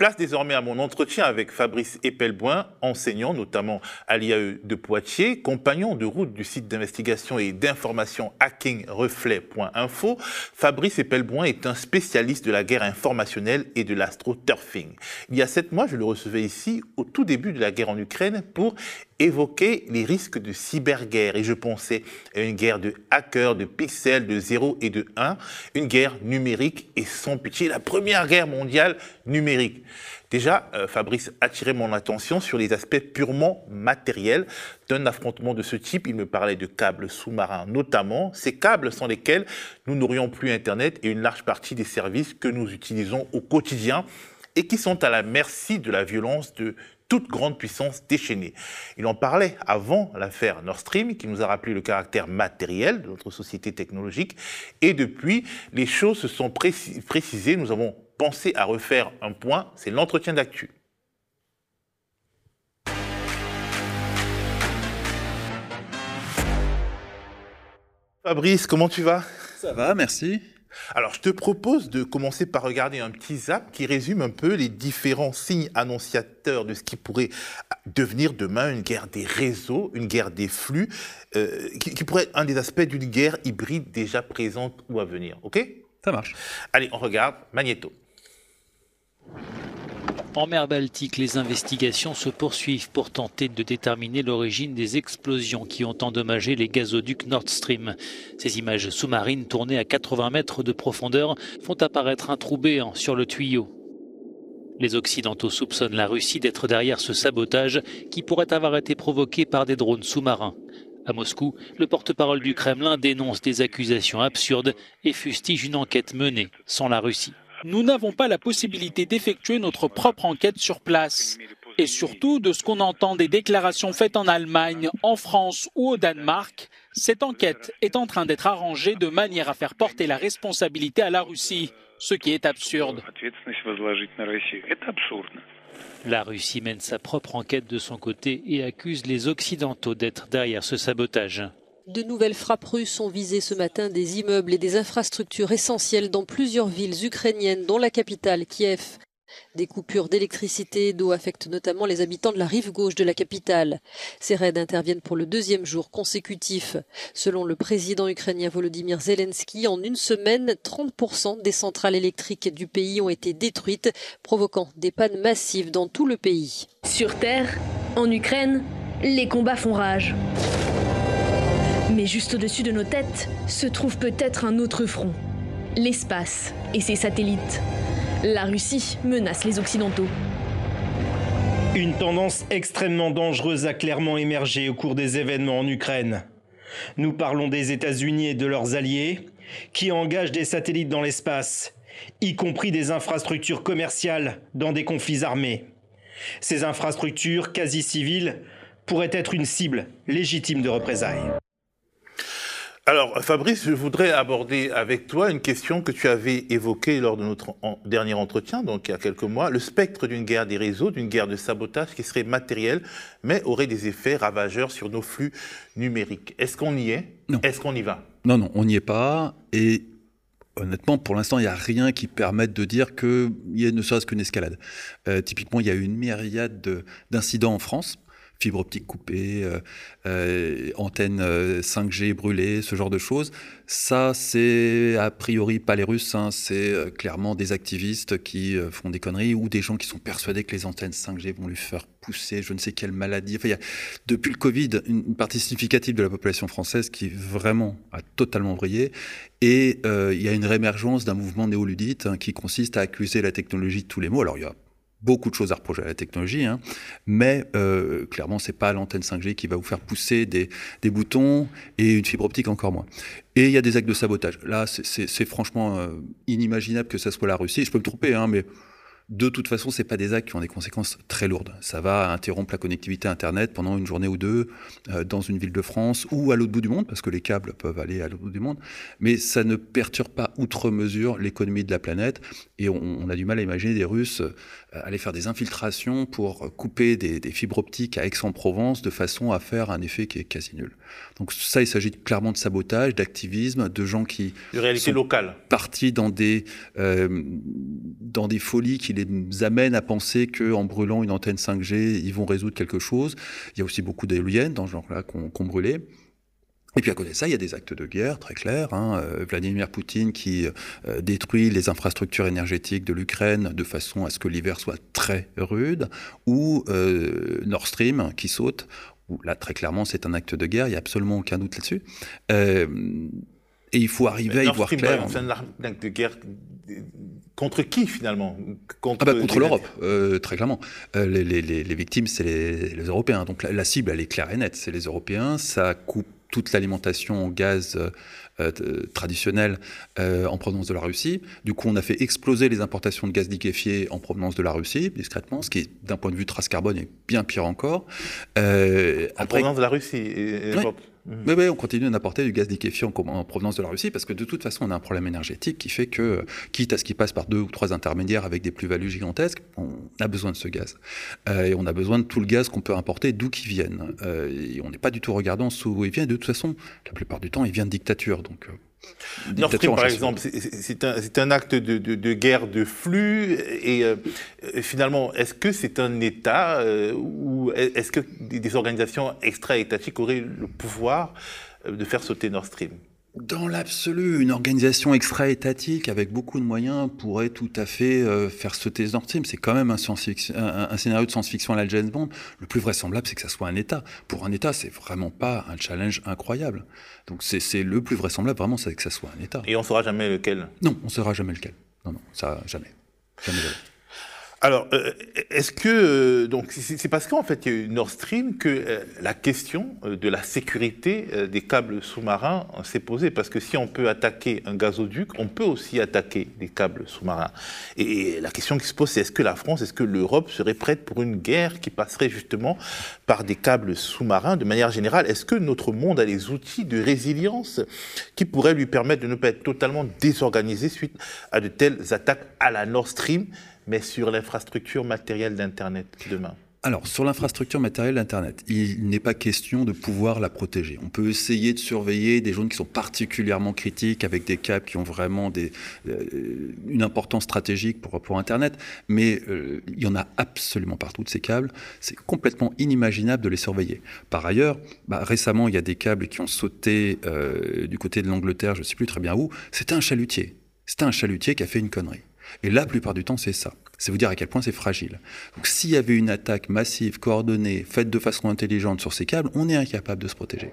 Place désormais à mon entretien avec Fabrice Epelboin, enseignant notamment à l'IAE de Poitiers, compagnon de route du site d'investigation et d'information hackingreflet.info. Fabrice Epelboin est un spécialiste de la guerre informationnelle et de l'astroturfing. Il y a sept mois, je le recevais ici au tout début de la guerre en Ukraine pour évoquer les risques de cyberguerre. Et je pensais à une guerre de hackers, de pixels, de 0 et de 1, une guerre numérique et sans pitié, la première guerre mondiale numérique. Déjà, euh, Fabrice attirait mon attention sur les aspects purement matériels d'un affrontement de ce type. Il me parlait de câbles sous-marins notamment, ces câbles sans lesquels nous n'aurions plus Internet et une large partie des services que nous utilisons au quotidien et qui sont à la merci de la violence de toute grande puissance déchaînée. Il en parlait avant l'affaire Nord Stream, qui nous a rappelé le caractère matériel de notre société technologique. Et depuis, les choses se sont précisées. Nous avons pensé à refaire un point. C'est l'entretien d'actu. Fabrice, comment tu vas? Ça va, merci. Alors, je te propose de commencer par regarder un petit zap qui résume un peu les différents signes annonciateurs de ce qui pourrait devenir demain une guerre des réseaux, une guerre des flux, euh, qui, qui, pourrait être un des aspects d'une guerre hybride déjà présente ou à venir. OK? Ça marche. Allez, on regarde Magneto. En mer Baltique, les investigations se poursuivent pour tenter de déterminer l'origine des explosions qui ont endommagé les gazoducs Nord Stream. Ces images sous-marines tournées à 80 mètres de profondeur font apparaître un trou béant sur le tuyau. Les Occidentaux soupçonnent la Russie d'être derrière ce sabotage qui pourrait avoir été provoqué par des drones sous-marins. À Moscou, le porte-parole du Kremlin dénonce des accusations absurdes et fustige une enquête menée sans la Russie nous n'avons pas la possibilité d'effectuer notre propre enquête sur place. Et surtout, de ce qu'on entend des déclarations faites en Allemagne, en France ou au Danemark, cette enquête est en train d'être arrangée de manière à faire porter la responsabilité à la Russie, ce qui est absurde. La Russie mène sa propre enquête de son côté et accuse les Occidentaux d'être derrière ce sabotage. De nouvelles frappes russes ont visé ce matin des immeubles et des infrastructures essentielles dans plusieurs villes ukrainiennes, dont la capitale, Kiev. Des coupures d'électricité et d'eau affectent notamment les habitants de la rive gauche de la capitale. Ces raids interviennent pour le deuxième jour consécutif. Selon le président ukrainien Volodymyr Zelensky, en une semaine, 30% des centrales électriques du pays ont été détruites, provoquant des pannes massives dans tout le pays. Sur Terre, en Ukraine, les combats font rage. Mais juste au-dessus de nos têtes se trouve peut-être un autre front. L'espace et ses satellites. La Russie menace les Occidentaux. Une tendance extrêmement dangereuse a clairement émergé au cours des événements en Ukraine. Nous parlons des États-Unis et de leurs alliés, qui engagent des satellites dans l'espace, y compris des infrastructures commerciales dans des conflits armés. Ces infrastructures quasi civiles pourraient être une cible légitime de représailles. Alors, Fabrice, je voudrais aborder avec toi une question que tu avais évoquée lors de notre dernier entretien, donc il y a quelques mois, le spectre d'une guerre des réseaux, d'une guerre de sabotage qui serait matérielle, mais aurait des effets ravageurs sur nos flux numériques. Est-ce qu'on y est? Non. Est-ce qu'on y va? Non, non, on n'y est pas. Et honnêtement, pour l'instant, il n'y a rien qui permette de dire qu'il y ait ne serait-ce qu'une escalade. Euh, typiquement, il y a eu une myriade d'incidents en France fibre optique coupée, euh, euh, antenne 5G euh, brûlée, ce genre de choses. Ça, c'est a priori pas les Russes, hein, c'est clairement des activistes qui font des conneries ou des gens qui sont persuadés que les antennes 5G vont lui faire pousser je ne sais quelle maladie. Enfin, il y a, depuis le Covid, une, partie significative de la population française qui vraiment a totalement brillé. Et il y a une réémergence d'un mouvement néoludite hein, qui consiste à accuser la technologie de tous les maux. Alors, il y a beaucoup de choses à reprocher à la technologie, hein, mais euh, clairement, c'est pas l'antenne 5G qui va vous faire pousser des, boutons et une fibre optique encore moins. Et il y a des actes de sabotage. Là, c'est franchement euh, inimaginable que ça soit la Russie. Je peux me tromper, hein, mais de toute façon, c'est pas des actes qui ont des conséquences très lourdes. Ça va interrompre la connectivité Internet pendant une journée ou deux euh, dans une ville de France ou à l'autre bout du monde, parce que les câbles peuvent aller à l'autre bout du monde. Mais ça ne perturbe pas outre mesure l'économie de la planète. Et on, a du mal à imaginer des Russes aller faire des infiltrations pour couper des, des fibres optiques à Aix-en-Provence de façon à faire un effet qui est quasi nul. Donc ça, il s'agit clairement de sabotage, d'activisme, de gens qui de réalité sont locale. partis dans des euh, dans des folies qui les amène à penser qu'en brûlant une antenne 5G, ils vont résoudre quelque chose. Il y a aussi beaucoup d'éoliennes dans ce genre-là qu'on brûlait. Et puis à côté de ça, il y a des actes de guerre très clairs. Hein. Euh, Vladimir Poutine qui euh, détruit les infrastructures énergétiques de l'Ukraine de façon à ce que l'hiver soit très rude, ou euh, Nord Stream qui saute. Où là, très clairement, c'est un acte de guerre. Il n'y a absolument aucun doute là-dessus. et il faut arriver à y voir clair. C'est un acte de guerre Contre qui finalement? Contre, ah bah, contre l'Europe, très clairement. les, les, les, victimes, c'est les, Européens. Donc la, la, cible, elle est claire et nette. C'est les Européens. Ça coupe toute l'alimentation en gaz euh, euh, traditionnelle euh, en provenance de la Russie. Du coup, on a fait exploser les importations de gaz liquéfié en provenance de la Russie, discrètement, ce qui, d'un point de vue trace carbone, est bien pire encore. en provenance de la Russie et, oui, on continue d'apporter du gaz liquéfié en, provenance de la Russie parce que de toute façon, on a un problème énergétique qui fait que, quitte à ce qui passe par deux ou trois intermédiaires avec des plus-values gigantesques, on a besoin de ce gaz. Euh, et on a besoin de tout le gaz qu'on peut importer, d'où qu'il vienne. Euh, et on n'est pas du tout regardant d'où il vient. De toute façon, la plupart du temps, il vient de dictature. Donc, euh, Nord Stream, par exemple, c'est un, un, acte de, de, de, guerre de flux. Et euh, finalement, est-ce que c'est un État euh, ou est-ce que des organisations extra-étatiques auraient le pouvoir euh, de faire sauter Nord Stream? Dans l'absolu, une organisation extra-étatique avec beaucoup de moyens pourrait tout à fait euh, faire sauter Nord Stream. C'est quand même un, un, scénario de science-fiction à la James Bond. Le plus vraisemblable, c'est que ça soit un État. Pour un État, c'est vraiment pas un challenge incroyable. Donc c'est le plus vraisemblable, vraiment, c'est que ça soit un État. Et on saura jamais lequel? Non, on saura jamais lequel. Non, non, ça, jamais. Jamais, jamais. Alors, euh, est-ce que euh, c'est parce qu'en fait il y a eu Nord Stream que euh, la question de la sécurité des câbles sous-marins s'est posée. Parce que si on peut attaquer un gazoduc, on peut aussi attaquer des câbles sous-marins. Et la question qui se pose, c'est est-ce que la France, est-ce que l'Europe serait prête pour une guerre qui passerait justement par des câbles sous-marins de manière générale? Est-ce que notre monde a les outils de résilience qui pourraient lui permettre de ne pas être totalement désorganisé suite à de telles attaques à la Nord Stream? Mais sur l'infrastructure matérielle d'Internet demain alors, sur l'infrastructure matérielle d'Internet, il n'est pas question de pouvoir la protéger. On peut essayer de surveiller des zones qui sont particulièrement critiques, avec des câbles qui ont vraiment euh, une importance stratégique pour, pour Internet, mais euh, il y en a absolument partout de ces câbles. C'est complètement inimaginable de les surveiller. Par ailleurs, bah, récemment, il y a des câbles qui ont sauté euh, du côté de l'Angleterre, je ne sais plus très bien où. C'était un chalutier. C'était un chalutier qui a fait une connerie. Et la plupart du temps, c'est ça. C'est vous dire à quel point c'est fragile. Donc s'il y avait une attaque massive, coordonnée, faite de façon intelligente sur ces câbles, on est incapable de se protéger.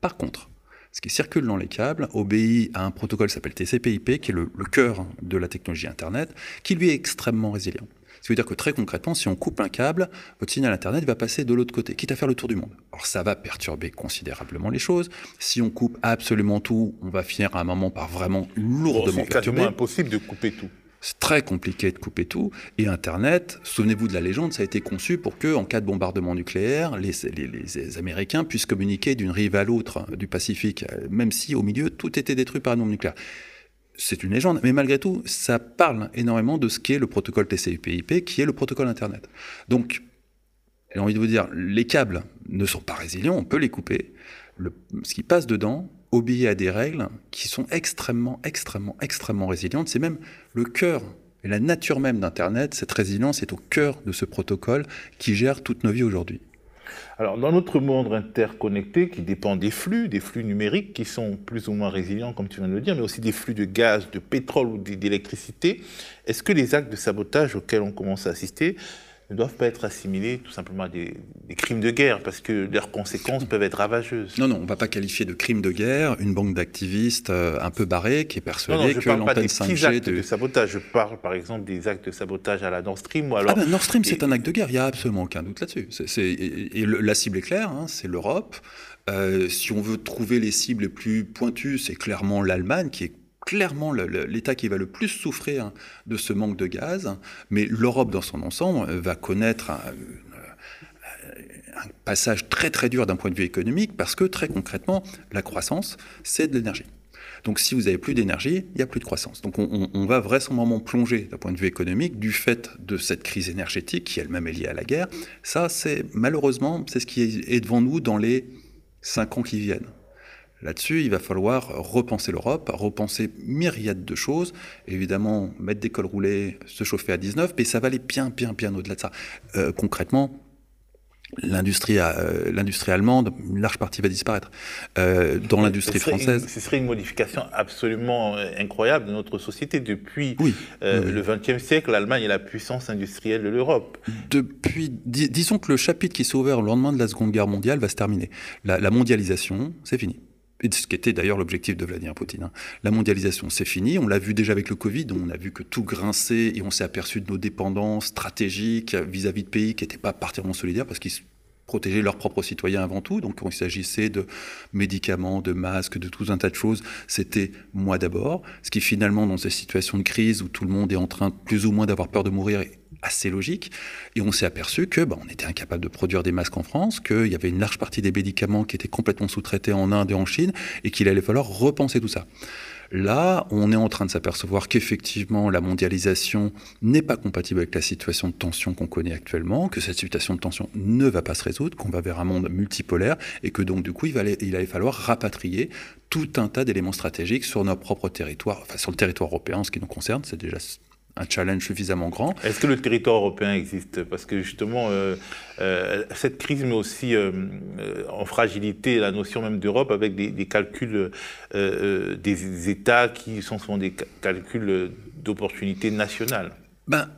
Par contre, ce qui circule dans les câbles obéit à un protocole qui s'appelle TCP/IP, qui est le, cœur de la technologie Internet, qui lui est extrêmement résilient. Ça veut dire que très concrètement, si on coupe un câble, votre signal Internet va passer de l'autre côté, quitte à faire le tour du monde. Alors ça va perturber considérablement les choses. Si on coupe absolument tout, on va finir à un moment par vraiment lourdement bon, C'est impossible de couper tout. C'est très compliqué de couper tout. Et Internet, souvenez-vous de la légende, ça a été conçu pour que, en cas de bombardement nucléaire, les, les, Américains puissent communiquer d'une rive à l'autre du Pacifique, même si au milieu tout était détruit par un bombe nucléaire. C'est une légende, mais malgré tout, ça parle énormément de ce qu'est le protocole TCP/IP, qui est le protocole Internet. Donc, j'ai envie de vous dire, les câbles ne sont pas résilients, on peut les couper. Ce qui passe dedans, obéit à des règles qui sont extrêmement, extrêmement, extrêmement résilientes. C'est même le cœur et la nature même d'Internet. Cette résilience est au cœur de ce protocole qui gère toutes nos vies aujourd'hui. Alors, dans notre monde interconnecté, qui dépend des flux, des flux numériques qui sont plus ou moins résilients, comme tu viens de le dire, mais aussi des flux de gaz, de pétrole ou d'électricité, est-ce que les actes de sabotage auxquels on commence à assister ne doivent pas être assimilés tout simplement à des, crimes de guerre, parce que leurs conséquences peuvent être ravageuses. Non, non, on ne va pas qualifier de crime de guerre une banque d'activistes euh, un peu barrée qui est persuadée que l'antenne 5G... actes de... sabotage, je parle par exemple des actes de sabotage à la Nord Stream ou alors... Ah ben, Nord Stream, c'est un acte de guerre, il n'y a absolument aucun doute là-dessus. Et, la cible est claire, hein, c'est l'Europe. Euh, si on veut trouver les cibles les plus pointues, c'est clairement l'Allemagne qui est clairement l'État qui va le plus souffrir de ce manque de gaz, mais l'Europe dans son ensemble va connaître un, passage très très dur d'un point de vue économique parce que très concrètement, la croissance, c'est de l'énergie. Donc si vous n'avez plus d'énergie, il n'y a plus de croissance. Donc on, on va vraisemblablement plonger d'un point de vue économique du fait de cette crise énergétique qui elle-même est liée à la guerre. Ça, c'est malheureusement, c'est ce qui est devant nous dans les cinq ans qui viennent Là-dessus, il va falloir repenser l'Europe, repenser myriade de choses. Évidemment, mettre des cols roulés, se chauffer à 19, mais ça va aller bien, bien, bien au-delà de ça. Euh, concrètement, l'industrie euh, l'industrie allemande, une large partie va disparaître. Euh, dans l'industrie française... ce serait une modification absolument incroyable de notre société. Depuis le XXe siècle, l'Allemagne est la puissance industrielle de l'Europe. Depuis, disons que le chapitre qui s'est ouvert au lendemain de la Seconde Guerre mondiale va se terminer. la mondialisation, c'est fini ce qui était d'ailleurs l'objectif de Vladimir Poutine. Hein. La mondialisation, c'est fini. On l'a vu déjà avec le Covid, on a vu que tout grinçait et on s'est aperçu de nos dépendances stratégiques vis-à-vis de pays qui n'étaient pas particulièrement solidaires parce qu'ils protégeaient leurs propres citoyens avant tout. Donc, quand il s'agissait de médicaments, de masques, de tout un tas de choses, c'était moi d'abord. Ce qui finalement, dans ces situations de crise où tout le monde est en train plus ou moins d'avoir peur de mourir, assez logique. Et on s'est aperçu que bah, on était incapable de produire des masques en France, qu'il y avait une large partie des médicaments qui étaient complètement sous-traités en Inde et en Chine, et qu'il allait falloir repenser tout ça. Là, on est en train de s'apercevoir qu'effectivement, la mondialisation n'est pas compatible avec la situation de tension qu'on connaît actuellement, que cette situation de tension ne va pas se résoudre, qu'on va vers un monde multipolaire, et que donc, du coup, il, allait, il allait falloir rapatrier tout un tas d'éléments stratégiques sur notre propre territoire, enfin sur le territoire européen, ce qui nous concerne, c'est déjà un challenge suffisamment grand. Est-ce que le territoire européen existe? Parce que justement, euh, euh, cette crise met aussi euh, en fragilité la notion même d'Europe avec des, calculs des États qui sont souvent des calculs d'opportunité nationale. Ben,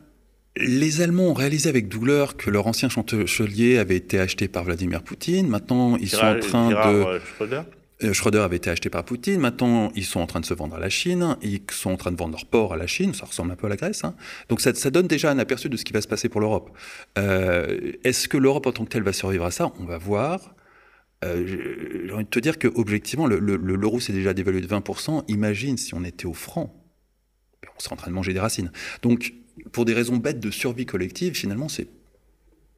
les Allemands ont réalisé avec douleur que leur ancien chancelier avait été acheté par Vladimir Poutine. Maintenant, ils sont en train de... Euh, Schroeder avait été acheté par Poutine. Maintenant, ils sont en train de se vendre à la Chine. Ils sont en train de vendre leur port à la Chine. Ça ressemble un peu à la Grèce. Hein. Donc, ça, donne déjà un aperçu de ce qui va se passer pour l'Europe. Euh, est-ce que l'Europe en tant que telle va survivre à ça? On va voir. Euh, j'ai envie de te dire que objectivement, l'euro s'est déjà dévalué de 20%. Imagine si on était au franc. On serait en train de manger des racines. Donc, pour des raisons bêtes de survie collective, finalement, c'est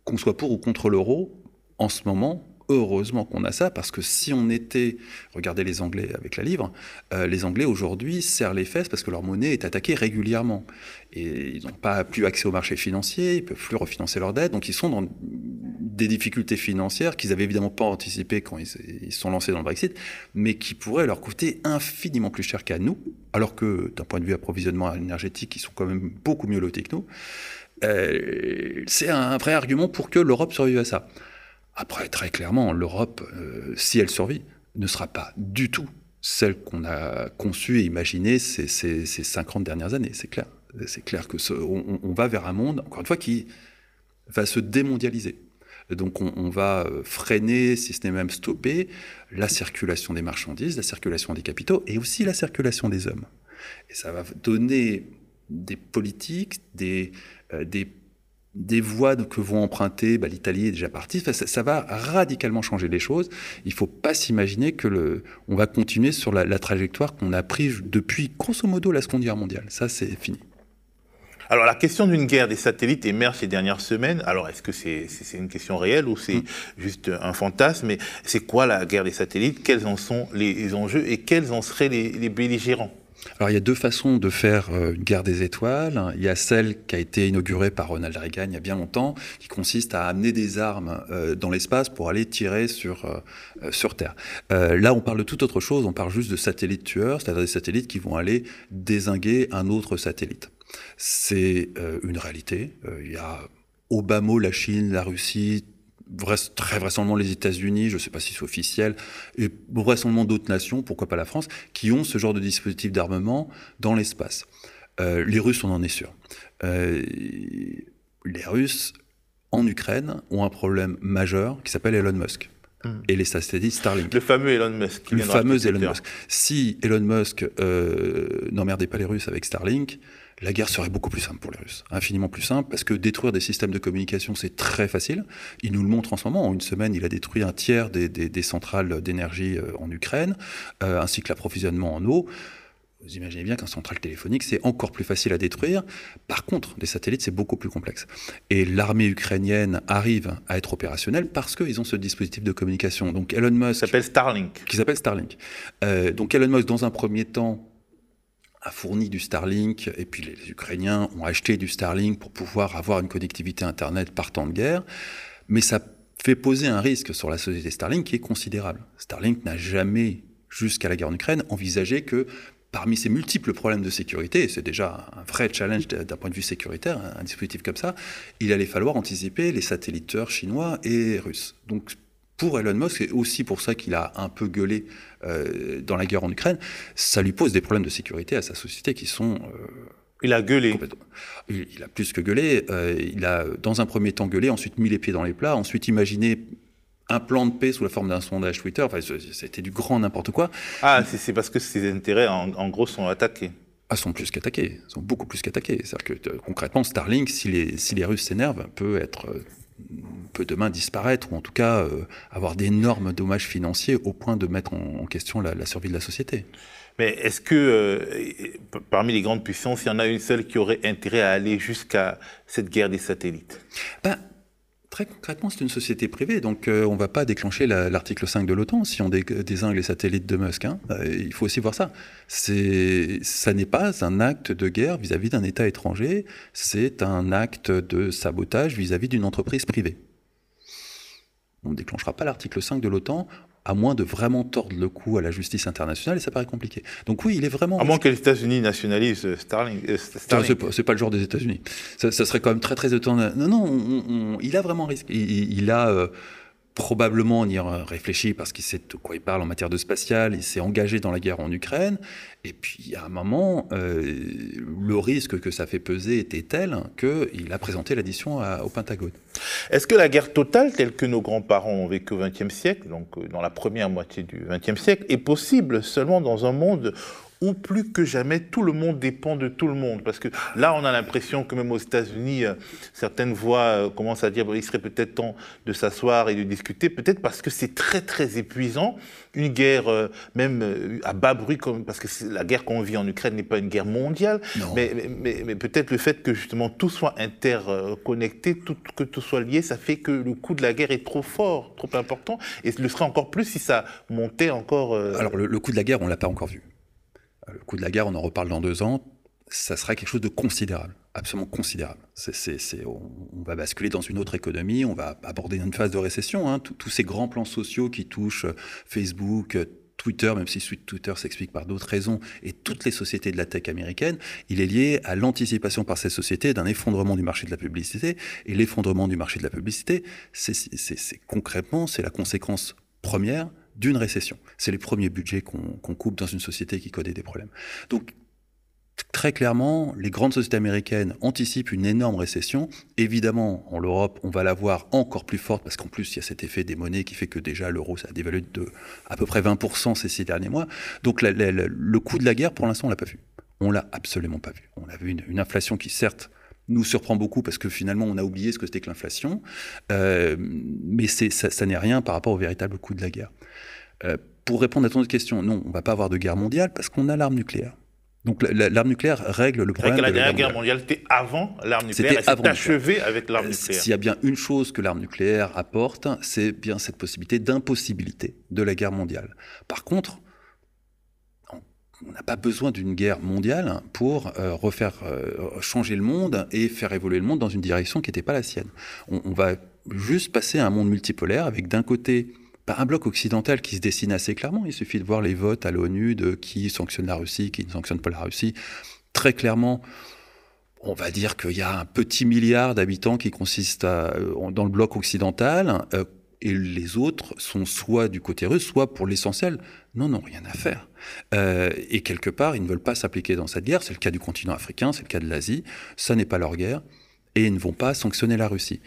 qu'on soit pour ou contre l'euro, en ce moment, heureusement qu'on a ça, parce que si on était, regardez les Anglais avec la livre, euh, les Anglais aujourd'hui serrent les fesses parce que leur monnaie est attaquée régulièrement. Et ils n'ont pas plus accès au marché financier, ils peuvent plus refinancer leurs dettes, donc ils sont dans des difficultés financières qu'ils avaient évidemment pas anticipées quand ils se sont lancés dans le Brexit, mais qui pourraient leur coûter infiniment plus cher qu'à nous, alors que d'un point de vue approvisionnement énergétique, ils sont quand même beaucoup mieux lotés que nous. Euh, c'est un vrai argument pour que l'Europe survive à ça. Après, très clairement, l'Europe, euh, si elle survit, ne sera pas du tout celle qu'on a conçue et imaginée ces, ces, 50 dernières années, c'est clair. C'est clair que on, va vers un monde, encore une fois, qui va se démondialiser. Donc on, va euh, freiner, si ce n'est même stopper, la circulation des marchandises, la circulation des capitaux et aussi la circulation des hommes. Et ça va donner des politiques, des, euh, des des voies que vont emprunter, bah, l'Italie est déjà partie, ça, va radicalement changer les choses. Il ne faut pas s'imaginer que le, on va continuer sur la, trajectoire qu'on a prise depuis grosso modo la Seconde Guerre mondiale. Ça, c'est fini. Alors la question d'une guerre des satellites émerge ces dernières semaines. Alors est-ce que c'est une question réelle ou c'est mm. juste un fantasme? Mais c'est quoi la guerre des satellites? Quels en sont les, enjeux et quels en seraient les, les belligérants? Alors il y a deux façons de faire euh, une guerre des étoiles. Il y a celle qui a été inaugurée par Ronald Reagan il y a bien longtemps, qui consiste à amener des armes euh, dans l'espace pour aller tirer sur, euh, sur Terre. là, on parle de toute autre chose, on parle juste de satellites tueurs, c'est-à-dire des satellites qui vont aller désinguer un autre satellite. C'est une réalité. Il y a au bas mot la Chine, la Russie, très vraisemblablement les États-Unis, je ne sais pas si c'est officiel, et vraisemblablement d'autres nations, pourquoi pas la France, qui ont ce genre de dispositif d'armement dans l'espace. Euh, les Russes, on en est sûr. Euh, les Russes, en Ukraine, ont un problème majeur qui s'appelle Elon Musk. Hmm. Et les satellites Starlink. Le fameux Elon Musk. le fameux Elon Musk. Si Elon Musk euh, n'emmerdait pas les Russes avec Starlink, la guerre serait beaucoup plus simple pour les Russes, infiniment plus simple, parce que détruire des systèmes de communication, c'est très facile. Il nous le montre en ce moment. En une semaine, il a détruit un tiers des, centrales d'énergie euh, en Ukraine, euh, ainsi que l'approvisionnement en eau. Vous imaginez bien qu'un central téléphonique, c'est encore plus facile à détruire. Par contre, les satellites, c'est beaucoup plus complexe. Et l'armée ukrainienne arrive à être opérationnelle parce qu'ils ont ce dispositif de communication. Donc Elon Musk... s'appelle Starlink. Qui s'appelle Starlink. Euh, donc Elon Musk, dans un premier temps, a fourni du Starlink, et puis les, Ukrainiens ont acheté du Starlink pour pouvoir avoir une connectivité Internet par temps de guerre, mais ça fait poser un risque sur la société Starlink qui est considérable. Starlink n'a jamais jusqu'à la guerre en Ukraine, envisageait que parmi ces multiples problèmes de sécurité, et c'est déjà un vrai challenge d'un point de vue sécuritaire, un, dispositif comme ça, il allait falloir anticiper les satelliteurs chinois et russes. Donc pour Elon Musk, et aussi pour ça qu'il a un peu gueulé euh, dans la guerre en Ukraine, ça lui pose des problèmes de sécurité à sa société qui sont... Euh, il a gueulé. Il, il, a plus que gueulé. Euh, il a, dans un premier temps, gueulé, ensuite mis les pieds dans les plats, ensuite imaginé un plan de paix sous la forme d'un sondage Twitter. Enfin, c'était du grand n'importe quoi. Ah, c'est parce que ses intérêts, en, gros, sont attaqués. Ah, sont plus qu'attaqués, sont beaucoup plus qu'attaqués. C'est-à-dire que concrètement, Starlink, si les, si les Russes s'énervent, peut être peut demain disparaître ou en tout cas euh, avoir d'énormes dommages financiers au point de mettre en, question la, survie de la société. Mais est-ce que euh, parmi les grandes puissances, il y en a une seule qui aurait intérêt à aller jusqu'à cette guerre des satellites? Ben, Très concrètement, c'est une société privée, donc euh, on ne va pas déclencher l'article 5 de l'OTAN si on désigne les satellites de Musk. Hein. il faut aussi voir ça. Ça n'est pas un acte de guerre vis-à-vis d'un État étranger, c'est un acte de sabotage vis-à-vis d'une entreprise privée. On ne déclenchera pas l'article 5 de l'OTAN à moins de vraiment tordre le cou à la justice internationale, et ça paraît compliqué. Donc oui, il est vraiment... À moins que les États-Unis nationalisent euh, Starlink. Euh, c'est pas, le genre des États-Unis. Ça, serait quand même très très étonnant. Non, non, il a vraiment risque. Il, a... Euh, probablement on y réfléchi parce qu'il sait de quoi il parle en matière de spatial, il s'est engagé dans la guerre en Ukraine, et puis à un moment, euh, le risque que ça fait peser était tel qu'il a présenté l'addition au Pentagone. Est-ce que la guerre totale, telle que nos grands-parents ont vécu au XXe siècle, donc euh, dans la première moitié du XXe siècle, est possible seulement dans un monde où plus que jamais tout le monde dépend de tout le monde. Parce que là, on a l'impression que même aux États-Unis, euh, certaines voix euh, commencent à dire qu'il serait peut-être temps de s'asseoir et de discuter, peut-être parce que c'est très très épuisant. Une guerre, euh, même à bas bruit, comme, parce que la guerre qu'on vit en Ukraine n'est pas une guerre mondiale, mais, mais, mais, peut-être le fait que justement tout soit interconnecté, tout, que tout soit lié, ça fait que le coût de la guerre est trop fort, trop important, et le serait encore plus si ça montait encore. Alors le, le coût de la guerre, on l'a pas encore vu le coup de la guerre, on en reparle dans deux ans, ça sera quelque chose de considérable, absolument considérable. on, va basculer dans une autre économie, on va aborder une phase de récession. Hein. Tous ces grands plans sociaux qui touchent Facebook, Twitter, même si Twitter s'explique par d'autres raisons, et toutes les sociétés de la tech américaine, il est lié à l'anticipation par ces sociétés d'un effondrement du marché de la publicité. Et l'effondrement du marché de la publicité, c'est concrètement, c'est la conséquence première d'une récession. C'est les premiers budgets qu'on coupe dans une société qui connaît des problèmes. Donc, très clairement, les grandes sociétés américaines anticipent une énorme récession. Évidemment, en Europe, on va la voir encore plus forte parce qu'en plus, il y a cet effet des monnaies qui fait que déjà l'euro, ça a dévalué de à peu près 20% ces six derniers mois. Donc, le coût de la guerre, pour l'instant, on l'a pas vu. On l'a absolument pas vu. On a vu une, inflation qui, certes, nous surprend beaucoup parce que finalement on a oublié ce que c'était que l'inflation, euh, mais ça, ça n'est rien par rapport au véritable coût de la guerre. Euh, pour répondre à ton autre question, non, on ne va pas avoir de guerre mondiale parce qu'on a l'arme nucléaire. Donc l'arme nucléaire règle le problème. Que la dernière guerre mondiale, c'était avant l'arme nucléaire. C'était achevé avec l'arme euh, nucléaire. S'il y a bien une chose que l'arme nucléaire apporte, c'est bien cette possibilité d'impossibilité de la guerre mondiale. Par contre, on n'a pas besoin d'une guerre mondiale pour euh, refaire changer le monde et faire évoluer le monde dans une direction qui n'était pas la sienne. On, va juste passer à un monde multipolaire avec d'un côté un bloc occidental qui se dessine assez clairement. Il suffit de voir les votes à l'ONU de qui sanctionne la Russie, qui ne sanctionne pas la Russie. Très clairement, on va dire qu'il y a un petit milliard d'habitants qui consistent euh, dans le bloc occidental, euh, et les autres sont soit du côté russe, soit pour l'essentiel, non, non, rien à faire. Euh, et quelque part, ils ne veulent pas s'appliquer dans cette guerre. C'est le cas du continent africain, c'est le cas de l'Asie. Ça n'est pas leur guerre. Et ils ne vont pas sanctionner la Russie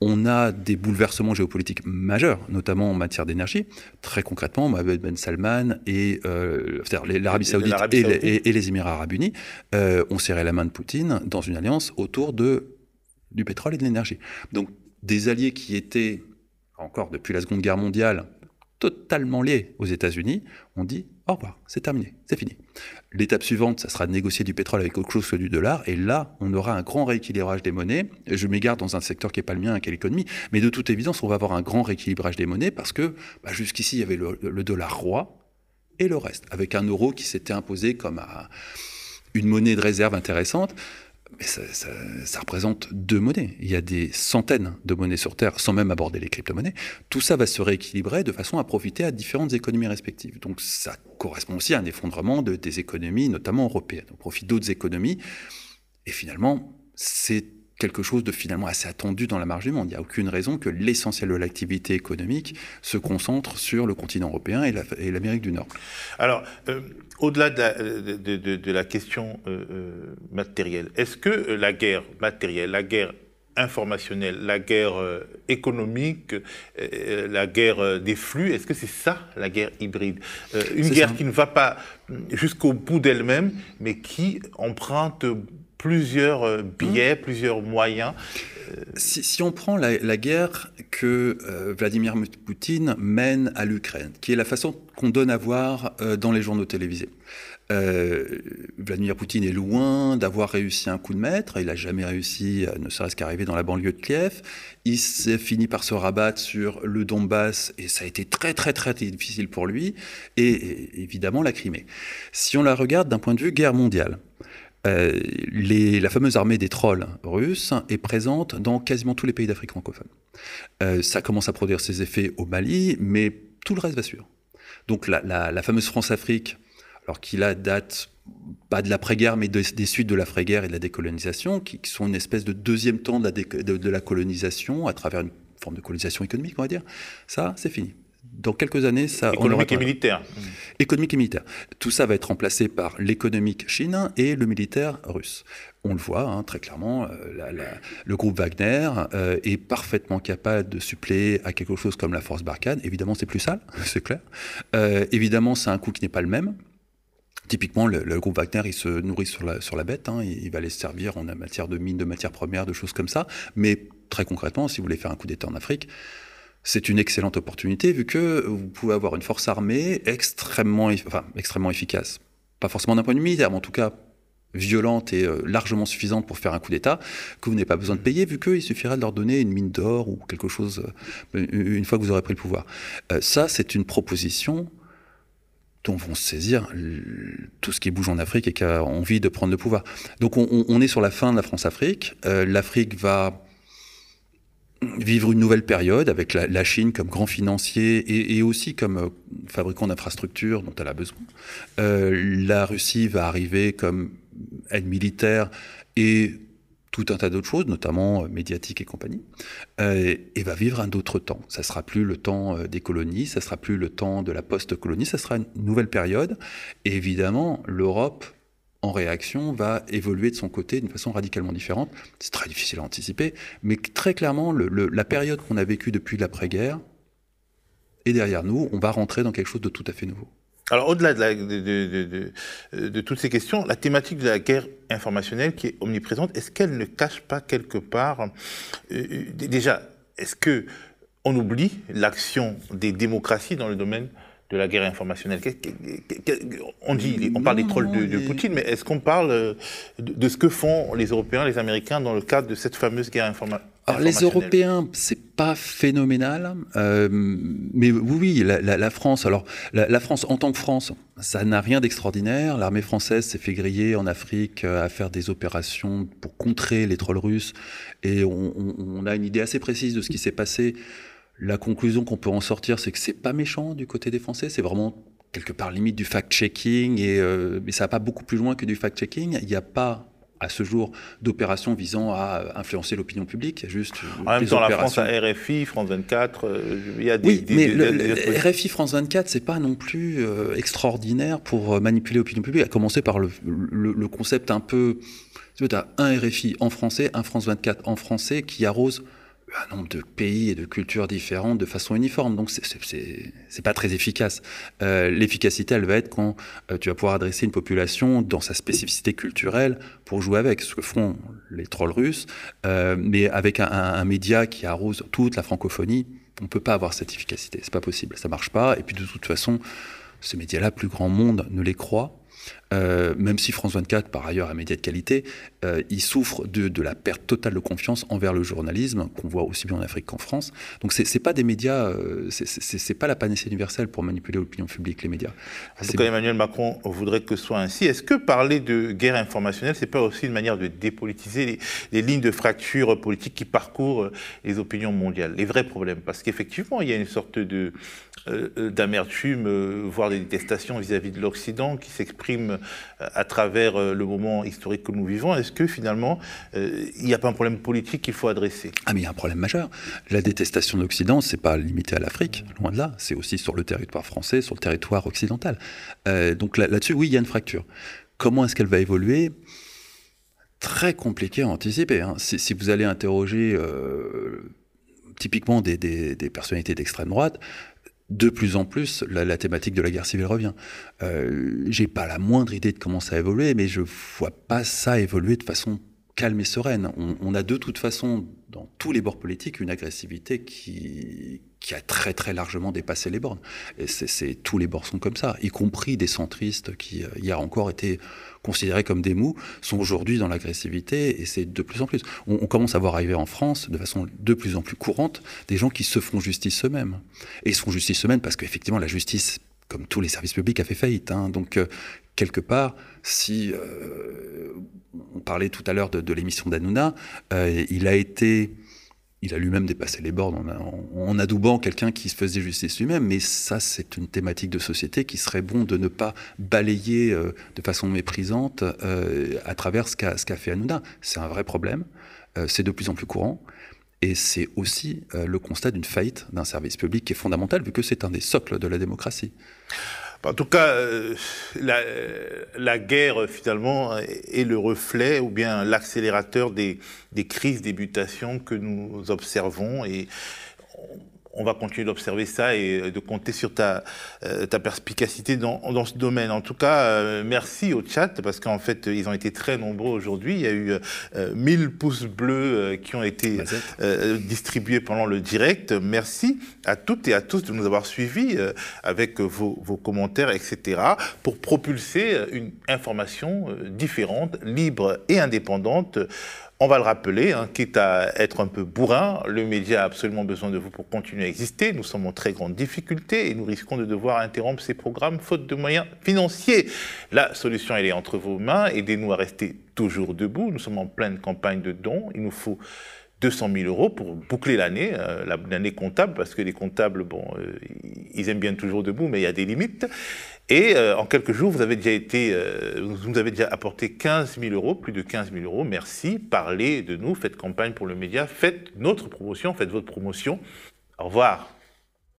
on a des bouleversements géopolitiques majeurs, notamment en matière d'énergie. Très concrètement, Mohamed Ben Salman et euh, l'Arabie Saoudite et, les Émirats Arabes Unis euh, ont serré la main de Poutine dans une alliance autour de, du pétrole et de l'énergie. Donc des alliés qui étaient encore depuis la Seconde Guerre mondiale totalement liés aux États-Unis ont dit au revoir, c'est terminé, c'est fini. L'étape suivante, ça sera de négocier du pétrole avec autre chose que du dollar, et là, on aura un grand rééquilibrage des monnaies. Je m'égare dans un secteur qui n'est pas le mien, qui est l'économie, mais de toute évidence, on va avoir un grand rééquilibrage des monnaies parce que bah, jusqu'ici, il y avait le, dollar roi et le reste, avec un euro qui s'était imposé comme une monnaie de réserve intéressante. Mais ça, représente deux monnaies. Il y a des centaines de monnaies sur Terre, sans même aborder les crypto-monnaies. Tout ça va se rééquilibrer de façon à profiter à différentes économies respectives. Donc ça correspond aussi à un effondrement de, des économies, notamment européennes, au profit d'autres économies. Et finalement, c'est quelque chose de finalement assez attendu dans la marge du monde. Il n'y a aucune raison que l'essentiel de l'activité économique se concentre sur le continent européen et l'Amérique du Nord. Alors, euh, au-delà de, la question euh, euh, matérielle, est-ce que la guerre matérielle, la guerre informationnelle, la guerre économique, la guerre des flux, est-ce que c'est ça la guerre hybride? Une guerre qui ne va pas jusqu'au bout d'elle-même, mais qui emprunte plusieurs euh, billets, mmh. plusieurs moyens. Si, on prend la, guerre que euh, Vladimir Poutine mène à l'Ukraine, qui est la façon qu'on donne à voir euh, dans les journaux télévisés. Vladimir Poutine est loin d'avoir réussi un coup de maître, il n'a jamais réussi, ne serait-ce qu'arriver dans la banlieue de Kiev. Il s'est fini par se rabattre sur le Donbass et ça a été très très très difficile pour lui, et évidemment la Crimée. Si on la regarde d'un point de vue guerre mondiale, euh, la fameuse armée des trolls russes est présente dans quasiment tous les pays d'Afrique francophone. Euh, ça commence à produire ses effets au Mali, mais tout le reste va suivre. Donc la, fameuse France-Afrique, alors qui là date pas de l'après-guerre, mais des suites de l'après-guerre et de la décolonisation, qui, sont une espèce de deuxième temps de la colonisation à travers une forme de colonisation économique, on va dire, ça, c'est fini dans quelques années, ça. Économique et militaire. Économique et militaire. Tout ça va être remplacé par l'économique chinois et le militaire russe. On le voit hein, très clairement, euh, le groupe Wagner euh, est parfaitement capable de suppléer à quelque chose comme la force Barkhane. Évidemment, c'est plus sale, c'est clair. Euh, évidemment, c'est un coût qui n'est pas le même. Typiquement, le, groupe Wagner, il se nourrit sur la, sur la bête. Hein, il, va les servir en matière de mines, de matières premières, de choses comme ça. Mais très concrètement, si vous voulez faire un coup d'État en Afrique, c'est une excellente opportunité vu que vous pouvez avoir une force armée extrêmement, enfin, extrêmement efficace. Pas forcément d'un point de vue militaire, mais en tout cas violente et euh, largement suffisante pour faire un coup d'État, que vous n'avez pas besoin de payer, vu qu'il suffirait de leur donner une mine d'or ou quelque chose euh, une fois que vous aurez pris le pouvoir. Euh, ça, c'est une proposition dont vont saisir tout ce qui bouge en Afrique et qui a envie de prendre le pouvoir. Donc on, on est sur la fin de la France-Afrique. L'Afrique va vivre une nouvelle période avec la, Chine comme grand financier et, aussi comme euh, fabricant d'infrastructures dont elle a besoin. Euh, la Russie va arriver comme aide militaire et tout un tas d'autres choses, notamment euh, médiatiques et compagnie, et va vivre un autre temps. Ça sera plus le temps des colonies, ça sera plus le temps de la post-colonie, ça sera une nouvelle période. Et évidemment, l'Europe en réaction, va évoluer de son côté d'une façon radicalement différente. C'est très difficile à anticiper, mais très clairement, la période qu'on a vécue depuis l'après-guerre est derrière nous. On va rentrer dans quelque chose de tout à fait nouveau. Alors, au-delà de, toutes ces questions, la thématique de la guerre informationnelle qui est omniprésente, est-ce qu'elle ne cache pas quelque part, euh, euh, déjà, est-ce que on oublie l'action des démocraties dans le domaine de la guerre informationnelle. On dit, on parle des trolls de, Poutine, mais est-ce qu'on parle euh, de, ce que font les Européens, les Américains dans le cadre de cette fameuse guerre informationnelle alors les Européens, c'est pas phénoménal, euh, mais oui, oui, la, France. Alors la, France en tant que France, ça n'a rien d'extraordinaire. L'armée française s'est fait griller en Afrique euh, à faire des opérations pour contrer les trolls russes, et on, on a une idée assez précise de ce qui s'est passé la conclusion qu'on peut en sortir, c'est que c'est pas méchant du côté des Français, c'est vraiment quelque part limite du fact-checking, et, euh, mais ça va pas beaucoup plus loin que du fact-checking. Il n'y a pas à ce jour d'opérations visant à influencer l'opinion publique. Il y a juste en même temps, la France a RFI, France 24, euh, il y a des... Oui, mais RFI, France 24, c'est pas non plus euh, extraordinaire pour manipuler l'opinion publique, à commencer par le, le concept un peu... Tu as un RFI en français, un France 24 en français qui arrose un nombre de pays et de cultures différentes de façon uniforme. Donc, c'est pas très efficace. Euh, l'efficacité, elle va être quand euh, tu vas pouvoir adresser une population dans sa spécificité culturelle pour jouer avec ce que font les trolls russes. Euh, mais avec un, média qui arrose toute la francophonie, on peut pas avoir cette efficacité. C'est pas possible. Ça marche pas. Et puis, de toute façon, ces médias-là, plus grand monde ne les croit. même si France 24, par ailleurs, a un média de qualité, euh, ils souffrent de, de, la perte totale de confiance envers le journalisme, qu'on voit aussi bien en Afrique qu'en France. Donc c'est, c'est pas des médias, euh, c'est, pas la panacée universelle pour manipuler l'opinion publique, les médias. Cas, Emmanuel Macron voudrait que ce soit ainsi. Est-ce que parler de guerre informationnelle, c'est pas aussi une manière de dépolitiser les, les lignes de fracture politique qui parcourent les opinions mondiales, les vrais problèmes? Parce qu'effectivement, il y a une sorte de euh, d'amertume, euh, voire des détestations vis-à-vis de l'Occident qui s'expriment euh, à travers le moment historique que nous vivons. Est-ce que finalement, il n'y a pas un problème politique qu'il faut adresser Ah mais il y a un problème majeur. La détestation de l'Occident, c'est pas limité à l'Afrique, loin de là. C'est aussi sur le territoire français, sur le territoire occidental. donc là-dessus, oui, il y a une fracture. Comment est-ce qu'elle va évoluer? Très compliqué à anticiper. Hein. Si, vous allez interroger typiquement des, des, des personnalités d'extrême droite, de plus en plus, la, thématique de la guerre civile revient. Euh, J'ai pas la moindre idée de comment ça a évolué, mais je vois pas ça évoluer de façon calme et sereine. On, on, a de toute façon, dans tous les bords politiques, une agressivité qui, qui a très très largement dépassé les bornes. Et c'est tous les bords sont comme ça, y compris des centristes qui euh, hier encore étaient considérés comme des mous, sont aujourd'hui dans l'agressivité et c'est de plus en plus. On, commence à voir arriver en France de façon de plus en plus courante des gens qui se font justice eux-mêmes. Et ils se font justice eux-mêmes parce qu'effectivement la justice, comme tous les services publics, a fait faillite. Hein. Donc euh, quelque part, si euh, on parlait tout à l'heure de, l'émission d'Anouna, il a été, il a lui-même dépassé les bornes en, adoubant quelqu'un qui se faisait justice lui-même, mais ça c'est une thématique de société qui serait bon de ne pas balayer euh, de façon méprisante euh, à travers ce qu'a qu fait Hanouna. C'est un vrai problème, euh, c'est de plus en plus courant. Et c'est aussi le constat d'une faillite d'un service public qui est fondamental, vu que c'est un des socles de la démocratie. En tout cas, euh, la, la, guerre, finalement, est le reflet ou bien l'accélérateur des, des, crises, des mutations que nous observons. Et on, va continuer d'observer ça et de compter sur ta, euh, ta perspicacité dans, dans, ce domaine. En tout cas, euh, merci au chat parce qu'en fait, ils ont été très nombreux aujourd'hui. Il y a eu euh, 1000 pouces bleus euh, qui ont été euh, distribués pendant le direct. Merci à toutes et à tous de nous avoir suivis euh, avec vos, vos, commentaires, etc. pour propulser une information différente, libre et indépendante on va le rappeler, hein, quitte à être un peu bourrin, le média a absolument besoin de vous pour continuer à exister. Nous sommes en très grande difficulté et nous risquons de devoir interrompre ces programmes faute de moyens financiers. La solution, est entre vos mains. Aidez-nous à rester toujours debout. Nous sommes en pleine campagne de dons. Il nous faut 200 000 euros pour boucler l'année, euh, l'année comptable, parce que les comptables, bon, euh, ils aiment bien toujours debout, mais il y a des limites. Et euh, en quelques jours, vous avez déjà été, euh, vous nous avez déjà apporté 15 000 euros, plus de 15 000 euros. Merci. Parlez de nous, faites campagne pour le média, faites notre promotion, faites votre promotion. Au revoir.